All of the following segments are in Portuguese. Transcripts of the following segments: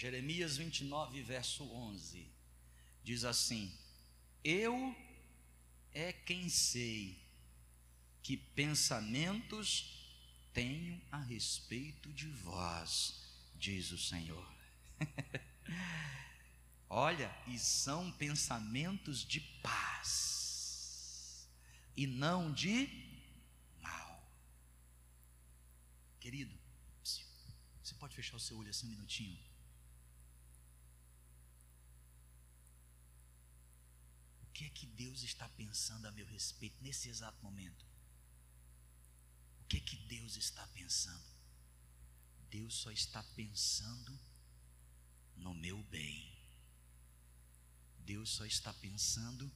Jeremias 29, verso 11, diz assim: Eu é quem sei que pensamentos tenho a respeito de vós, diz o Senhor. Olha, e são pensamentos de paz e não de mal. Querido, você pode fechar o seu olho assim um minutinho? Que é que Deus está pensando a meu respeito nesse exato momento? O que é que Deus está pensando? Deus só está pensando no meu bem. Deus só está pensando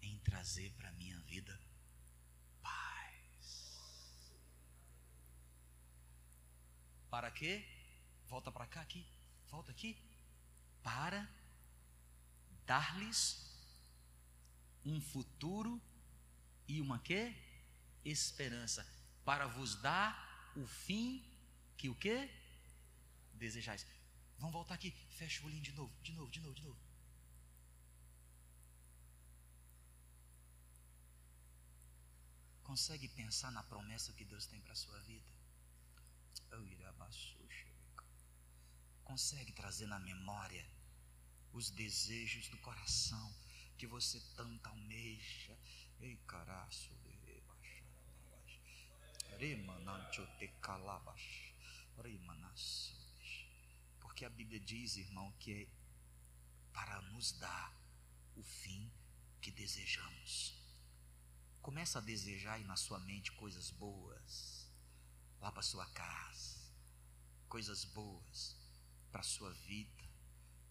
em trazer para a minha vida paz. Para quê? Volta para cá aqui, volta aqui. Para dar-lhes um futuro e uma quê? Esperança. Para vos dar o fim que o quê? Desejais. Vamos voltar aqui. Fecha o olhinho de novo, de novo, de novo, de novo. Consegue pensar na promessa que Deus tem para a sua vida? Consegue trazer na memória os desejos do coração que você tanto almeja? Ei, caraço, porque a Bíblia diz, irmão, que é para nos dar o fim que desejamos. Começa a desejar aí na sua mente coisas boas, lá para sua casa, coisas boas para sua vida,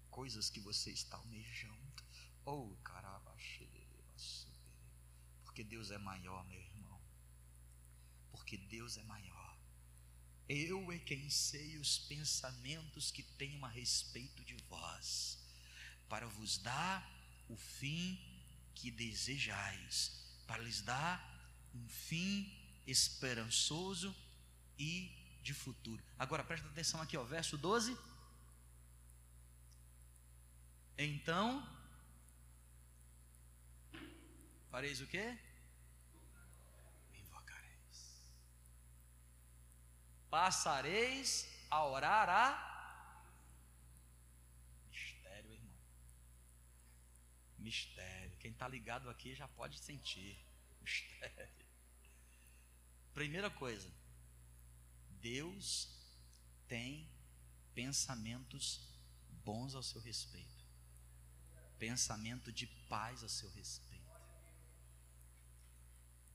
coisas que você está almejando. Oh, caramba, porque Deus é maior, meu irmão. Porque Deus é maior. Eu é quem sei os pensamentos que tenho a respeito de vós, para vos dar o fim que desejais para lhes dar um fim esperançoso e de futuro. Agora presta atenção aqui, ó, verso 12. Então, fareis o quê? Me invocareis. Passareis a orar a mistério, irmão. Mistério. Quem está ligado aqui já pode sentir. Mistério. Primeira coisa, Deus tem pensamentos bons ao seu respeito, pensamento de paz ao seu respeito.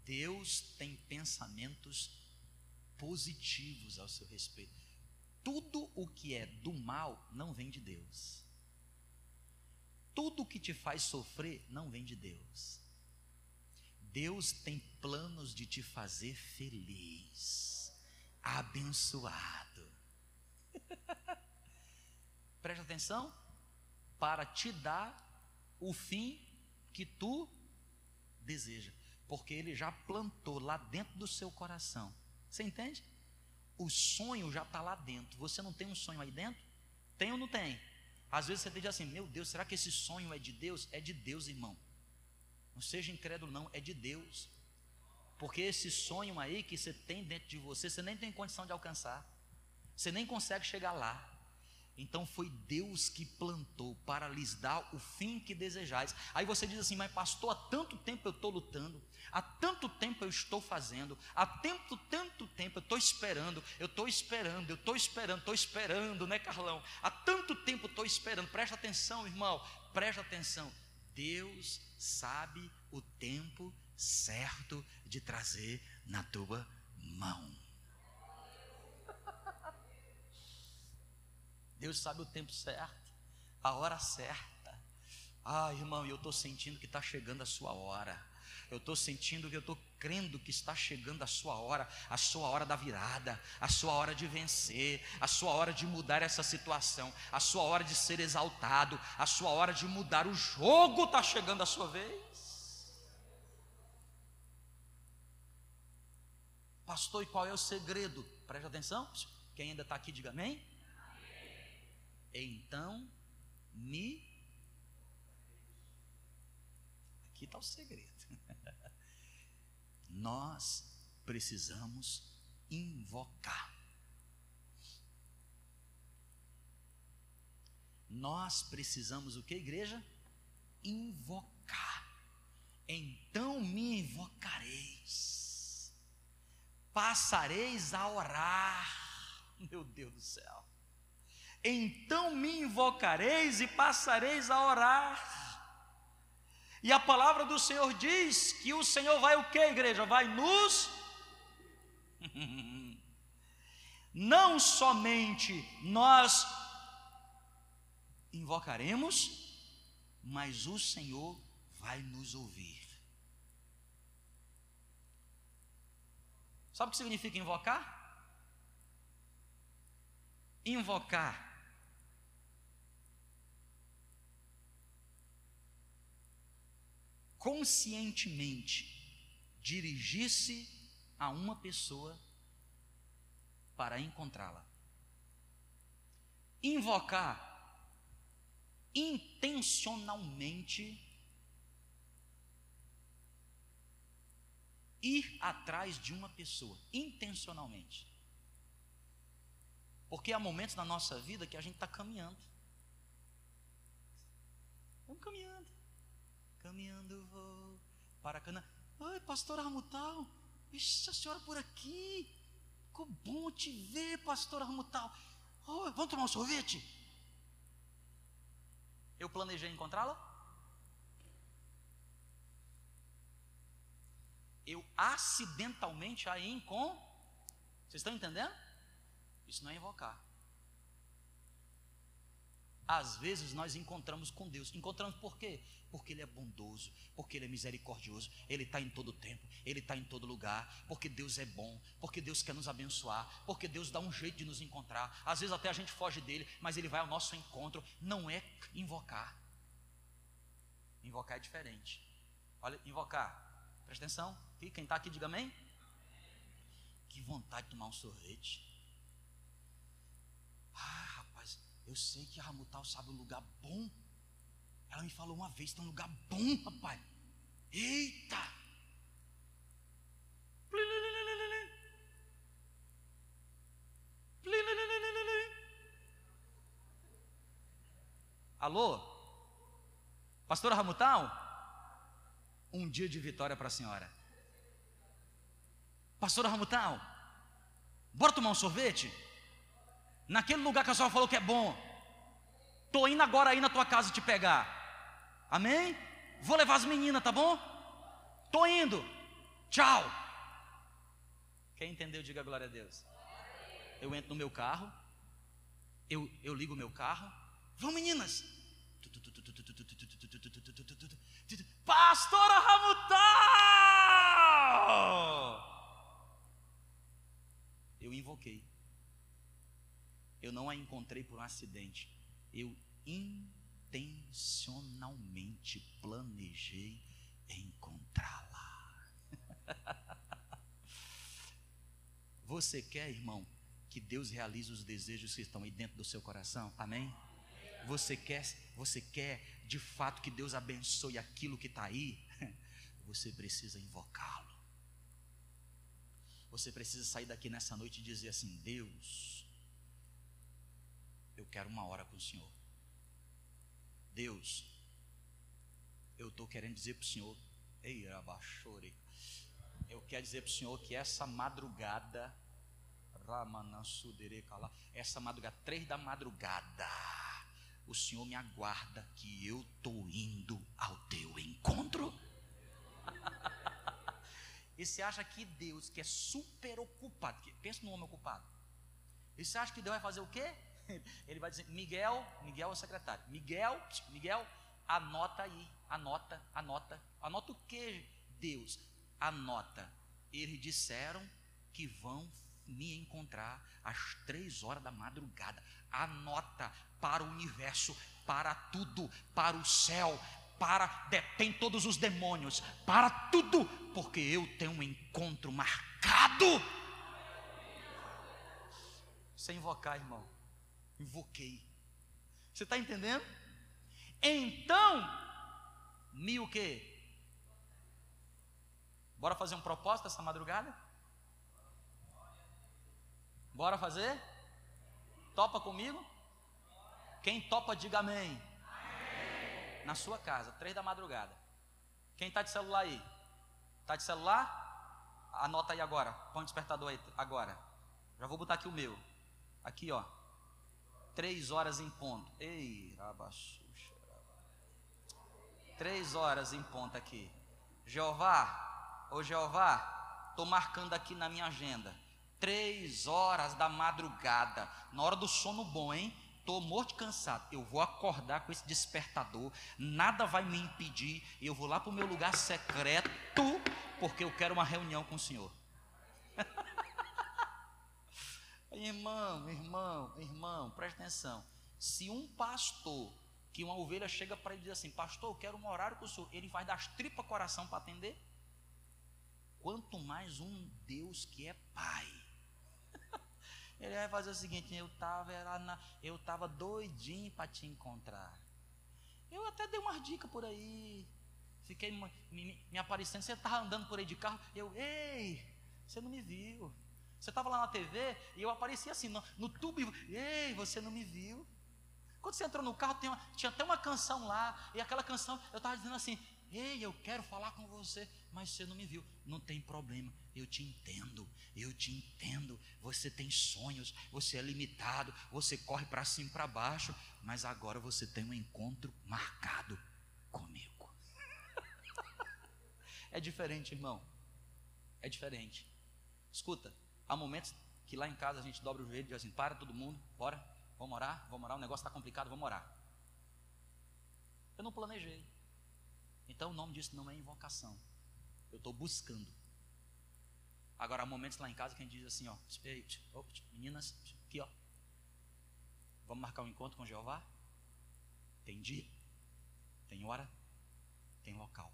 Deus tem pensamentos positivos ao seu respeito. Tudo o que é do mal não vem de Deus tudo que te faz sofrer não vem de Deus. Deus tem planos de te fazer feliz, abençoado. Presta atenção, para te dar o fim que tu deseja, porque Ele já plantou lá dentro do seu coração. Você entende? O sonho já está lá dentro. Você não tem um sonho aí dentro? Tem ou não tem? Às vezes você diz assim: Meu Deus, será que esse sonho é de Deus? É de Deus, irmão. Não seja incrédulo, não, é de Deus. Porque esse sonho aí que você tem dentro de você, você nem tem condição de alcançar. Você nem consegue chegar lá. Então foi Deus que plantou para lhes dar o fim que desejais. Aí você diz assim, mas pastor, há tanto tempo eu estou lutando, há tanto tempo eu estou fazendo, há tanto, tanto tempo eu estou esperando, eu estou esperando, eu estou esperando, estou esperando, né, Carlão? Há tanto tempo estou esperando. Presta atenção, irmão, presta atenção. Deus sabe o tempo certo de trazer na tua mão. Deus sabe o tempo certo, a hora certa. Ah, irmão, eu estou sentindo que está chegando a sua hora. Eu estou sentindo que eu estou crendo que está chegando a sua hora, a sua hora da virada, a sua hora de vencer, a sua hora de mudar essa situação, a sua hora de ser exaltado, a sua hora de mudar o jogo está chegando a sua vez. Pastor, e qual é o segredo? Preste atenção. Quem ainda está aqui, diga amém. Então me. Aqui está o segredo. Nós precisamos invocar. Nós precisamos o que, igreja? Invocar. Então me invocareis, passareis a orar. Meu Deus do céu. Então me invocareis e passareis a orar. E a palavra do Senhor diz que o Senhor vai o que, igreja? Vai nos. Não somente nós invocaremos, mas o Senhor vai nos ouvir. Sabe o que significa invocar? Invocar conscientemente dirigir-se a uma pessoa para encontrá-la. Invocar intencionalmente ir atrás de uma pessoa, intencionalmente. Porque há momentos na nossa vida que a gente está caminhando. Vamos caminhando. Caminhando vou para Cana. Oi, pastor Armutal. Ixi, a senhora por aqui. Ficou bom te ver, pastor Armutal. Vamos tomar um sorvete? Eu planejei encontrá-la? Eu acidentalmente a encontro. Vocês estão entendendo? Isso não é invocar. Às vezes nós encontramos com Deus. Encontramos por quê? Porque Ele é bondoso, porque Ele é misericordioso, Ele está em todo tempo, Ele está em todo lugar, porque Deus é bom, porque Deus quer nos abençoar, porque Deus dá um jeito de nos encontrar. Às vezes até a gente foge dele, mas Ele vai ao nosso encontro. Não é invocar. Invocar é diferente. Olha, invocar. Presta atenção. Quem está aqui, diga amém. Que vontade de tomar um sorvete. Ah, eu sei que a Ramutal sabe um lugar bom. Ela me falou uma vez, tem um lugar bom, rapaz. Eita! Alô? Pastora Ramutal? Um dia de vitória para a senhora. Pastora Ramutal? Bora tomar um sorvete? Naquele lugar que a senhora falou que é bom. Estou indo agora aí na tua casa te pegar. Amém? Vou levar as meninas, tá bom? Estou indo. Tchau. Quem entendeu, diga glória a Deus. Eu entro no meu carro. Eu, eu ligo o meu carro. Vão meninas. Pastora Ramutal! Eu invoquei não a encontrei por um acidente. Eu intencionalmente planejei encontrá-la. Você quer, irmão, que Deus realize os desejos que estão aí dentro do seu coração? Amém? Você quer, você quer de fato que Deus abençoe aquilo que está aí? Você precisa invocá-lo. Você precisa sair daqui nessa noite e dizer assim: Deus, eu quero uma hora com o Senhor. Deus, eu estou querendo dizer para o Senhor, ei, abaixore. Eu quero dizer para o Senhor que essa madrugada, essa madrugada, três da madrugada, o Senhor me aguarda que eu estou indo ao teu encontro. e você acha que Deus, que é super ocupado, pensa no homem ocupado, e você acha que Deus vai fazer o quê? Ele vai dizer: Miguel, Miguel é o secretário. Miguel, Miguel, anota aí, anota, anota. Anota o que, Deus? Anota. Eles disseram que vão me encontrar às três horas da madrugada. Anota para o universo, para tudo, para o céu, para detém todos os demônios, para tudo, porque eu tenho um encontro marcado. Sem invocar, irmão invoquei. Você está entendendo? Então, me o quê? Bora fazer um propósito essa madrugada? Bora fazer? Topa comigo? Quem topa, diga amém. amém. Na sua casa, três da madrugada. Quem está de celular aí? Está de celular? Anota aí agora. Põe o despertador aí agora. Já vou botar aqui o meu. Aqui, ó. Três horas em ponto. Ei, rabaxuxa. Três horas em ponto aqui. Jeová, ô Jeová, estou marcando aqui na minha agenda. Três horas da madrugada. Na hora do sono bom, hein? Estou morto cansado. Eu vou acordar com esse despertador. Nada vai me impedir. Eu vou lá para o meu lugar secreto, porque eu quero uma reunião com o Senhor. irmão, irmão, irmão, presta atenção. Se um pastor, que uma ovelha chega para ele e diz assim: Pastor, eu quero um horário com o senhor, ele vai dar as tripas coração para atender? Quanto mais um Deus que é Pai. Ele vai fazer o seguinte: eu estava eu tava doidinho para te encontrar. Eu até dei umas dicas por aí. Fiquei me, me, me aparecendo. Você estava andando por aí de carro. Eu, ei, você não me viu. Você estava lá na TV e eu aparecia assim no, no tubo. E, ei, você não me viu. Quando você entrou no carro, uma, tinha até uma canção lá. E aquela canção, eu estava dizendo assim: Ei, eu quero falar com você, mas você não me viu. Não tem problema, eu te entendo, eu te entendo. Você tem sonhos, você é limitado, você corre para cima e para baixo, mas agora você tem um encontro marcado comigo. é diferente, irmão. É diferente. Escuta, há momentos que lá em casa a gente dobra o joelho e diz assim: para todo mundo, bora, vamos orar, vamos orar, o negócio está complicado, vamos orar. Eu não planejei. Então o nome disso não é invocação. Eu estou buscando. Agora há momentos lá em casa que a gente diz assim, ó, meninas, aqui ó. Vamos marcar um encontro com Jeová? Tem dia, tem hora, tem local.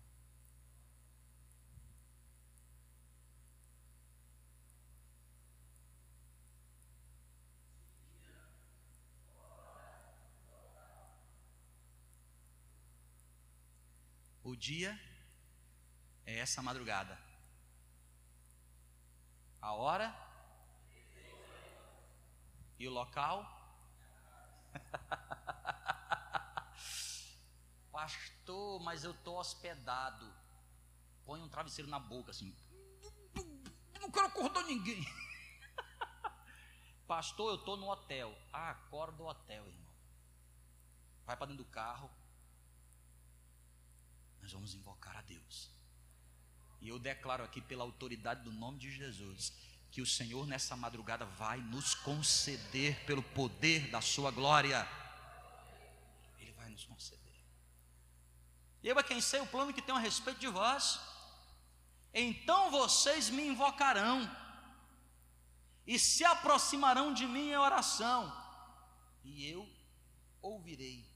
O dia é essa madrugada. A hora e o local. Pastor, mas eu estou hospedado. Põe um travesseiro na boca assim. Não quero acordar ninguém. Pastor, eu estou no hotel. Ah, acorda do hotel, irmão. Vai para dentro do carro, nós vamos invocar a Deus. E eu declaro aqui, pela autoridade do nome de Jesus, que o Senhor nessa madrugada vai nos conceder, pelo poder da Sua glória. Ele vai nos conceder. E eu é quem sei o plano que tenho a respeito de vós. Então vocês me invocarão, e se aproximarão de mim em oração, e eu ouvirei.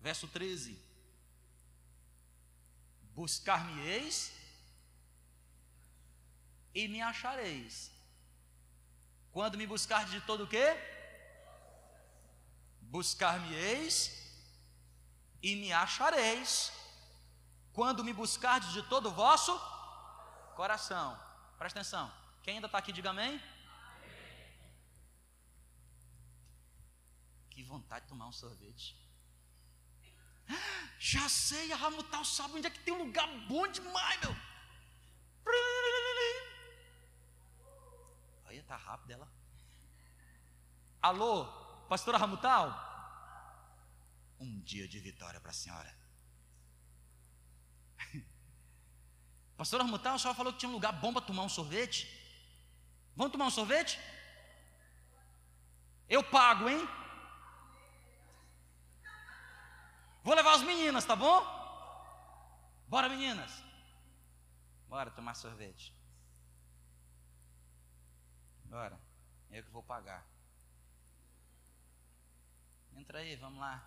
Verso 13: Buscar-me-eis e me achareis. Quando me buscar de todo o quê? Buscar-me-eis e me achareis. Quando me buscardes de todo o vosso coração. Presta atenção. Quem ainda está aqui, diga amém. Que vontade de tomar um sorvete. Já sei, a Ramutal sabe onde é que tem um lugar bom demais, meu. Olha, tá rápido ela. Alô, pastora Ramutal? Um dia de vitória para a senhora. Pastora Ramutal, a senhora falou que tinha um lugar bom para tomar um sorvete. Vamos tomar um sorvete? Eu pago, hein? Vou levar as meninas, tá bom? Bora, meninas. Bora tomar sorvete. Bora. Eu que vou pagar. Entra aí, vamos lá.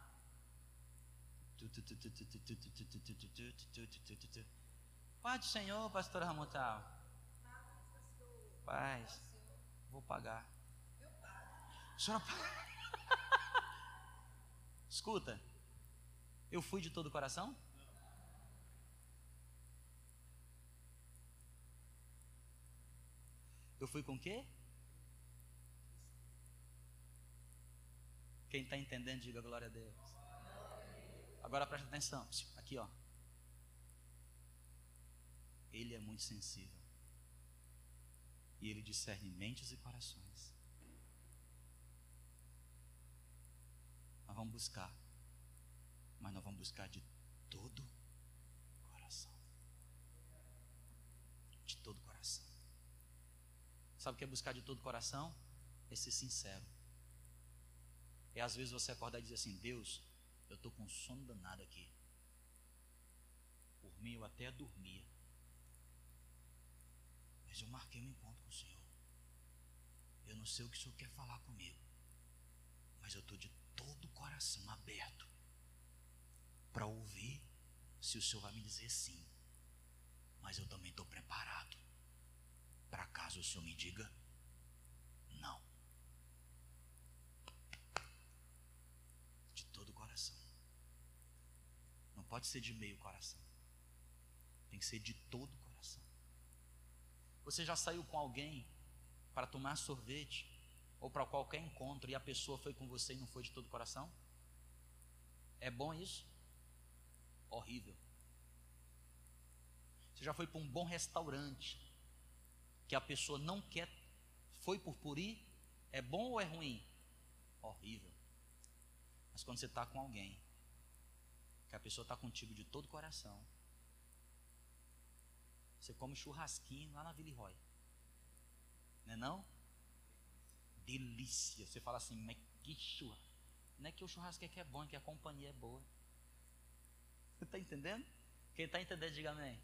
Pai do Senhor, pastor Ramutal. Paz. Vou pagar. A senhora Escuta, eu fui de todo o coração? Eu fui com o quê? Quem está entendendo, diga glória a Deus. Agora presta atenção. Aqui, ó. Ele é muito sensível. E ele discerne mentes e corações. Nós vamos buscar. Mas nós vamos buscar de todo coração. De todo coração. Sabe o que é buscar de todo coração? É ser sincero. É às vezes você acordar e dizer assim: Deus, eu estou com sono danado aqui. Por mim eu até dormia. Mas eu marquei um encontro com o Senhor. Eu não sei o que o Senhor quer falar comigo. Mas eu estou de todo o coração aberto para ouvir se o Senhor vai me dizer sim. Mas eu também estou preparado para caso o Senhor me diga não. De todo o coração. Não pode ser de meio coração. Tem que ser de todo o coração. Você já saiu com alguém para tomar sorvete ou para qualquer encontro e a pessoa foi com você e não foi de todo o coração? É bom isso? Horrível. Você já foi para um bom restaurante que a pessoa não quer, foi por purir, é bom ou é ruim? Horrível. Mas quando você está com alguém, que a pessoa está contigo de todo o coração, você come churrasquinho lá na Vila Roy. Não é não? Delícia. Você fala assim, mas que churrasco. Não é que o churrasco é que é bom, é que a companhia é boa. Você está entendendo? Quem está entendendo, diga amém.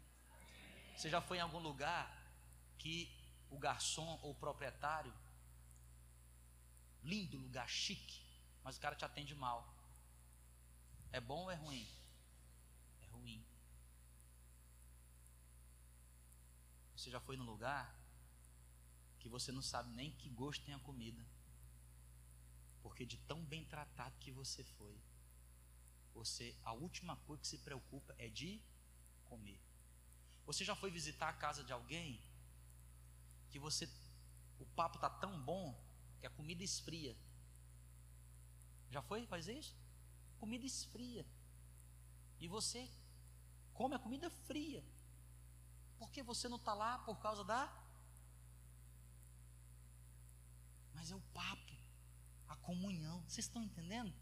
Você já foi em algum lugar que o garçom ou o proprietário, lindo lugar, chique, mas o cara te atende mal. É bom ou é ruim? É ruim. Você já foi no lugar que você não sabe nem que gosto tem a comida, porque de tão bem tratado que você foi, você a última coisa que se preocupa é de comer. Você já foi visitar a casa de alguém que você o papo tá tão bom que a comida esfria. Já foi fazer isso? Comida esfria. E você come a comida fria. Porque você não está lá por causa da. Mas é o papo, a comunhão. Vocês estão entendendo?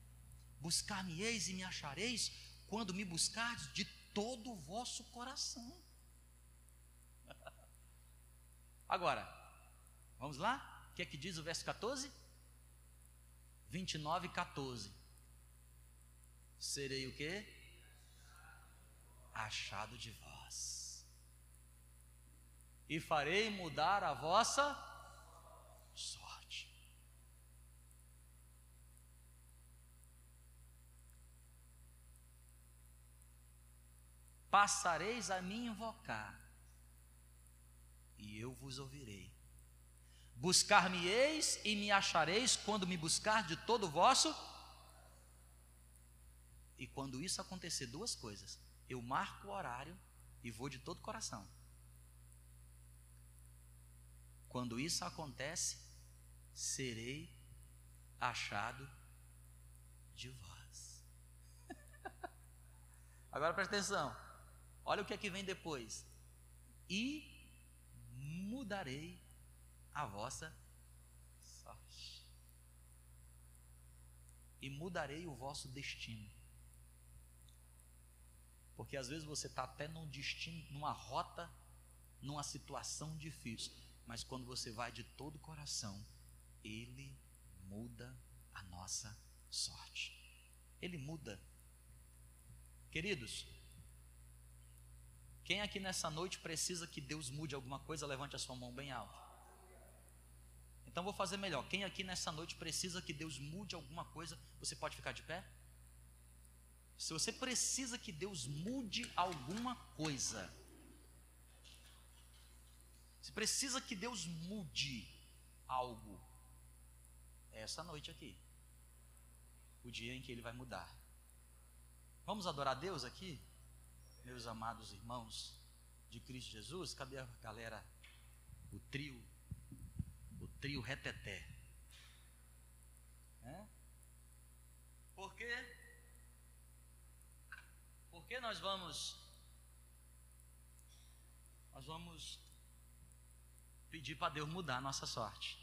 Buscar-me-eis e me achareis quando me buscardes de todo o vosso coração. Agora, vamos lá? O que é que diz o verso 14? 29, 14. Serei o que? Achado de vós. E farei mudar a vossa sorte. Passareis a me invocar e eu vos ouvirei. Buscar-me-eis e me achareis quando me buscar de todo o vosso. E quando isso acontecer, duas coisas: eu marco o horário e vou de todo o coração. Quando isso acontece, serei achado de vós. Agora presta atenção. Olha o que é que vem depois. E mudarei a vossa sorte. E mudarei o vosso destino. Porque às vezes você está até num destino, numa rota, numa situação difícil. Mas quando você vai de todo o coração, Ele muda a nossa sorte. Ele muda. Queridos, quem aqui nessa noite precisa que Deus mude alguma coisa, levante a sua mão bem alta. Então vou fazer melhor. Quem aqui nessa noite precisa que Deus mude alguma coisa, você pode ficar de pé? Se você precisa que Deus mude alguma coisa, se precisa que Deus mude algo, é essa noite aqui, o dia em que Ele vai mudar. Vamos adorar Deus aqui, meus amados irmãos de Cristo Jesus? Cadê a galera? O trio, o trio reteté. É? Por quê? Porque nós vamos nós vamos pedir para Deus mudar a nossa sorte.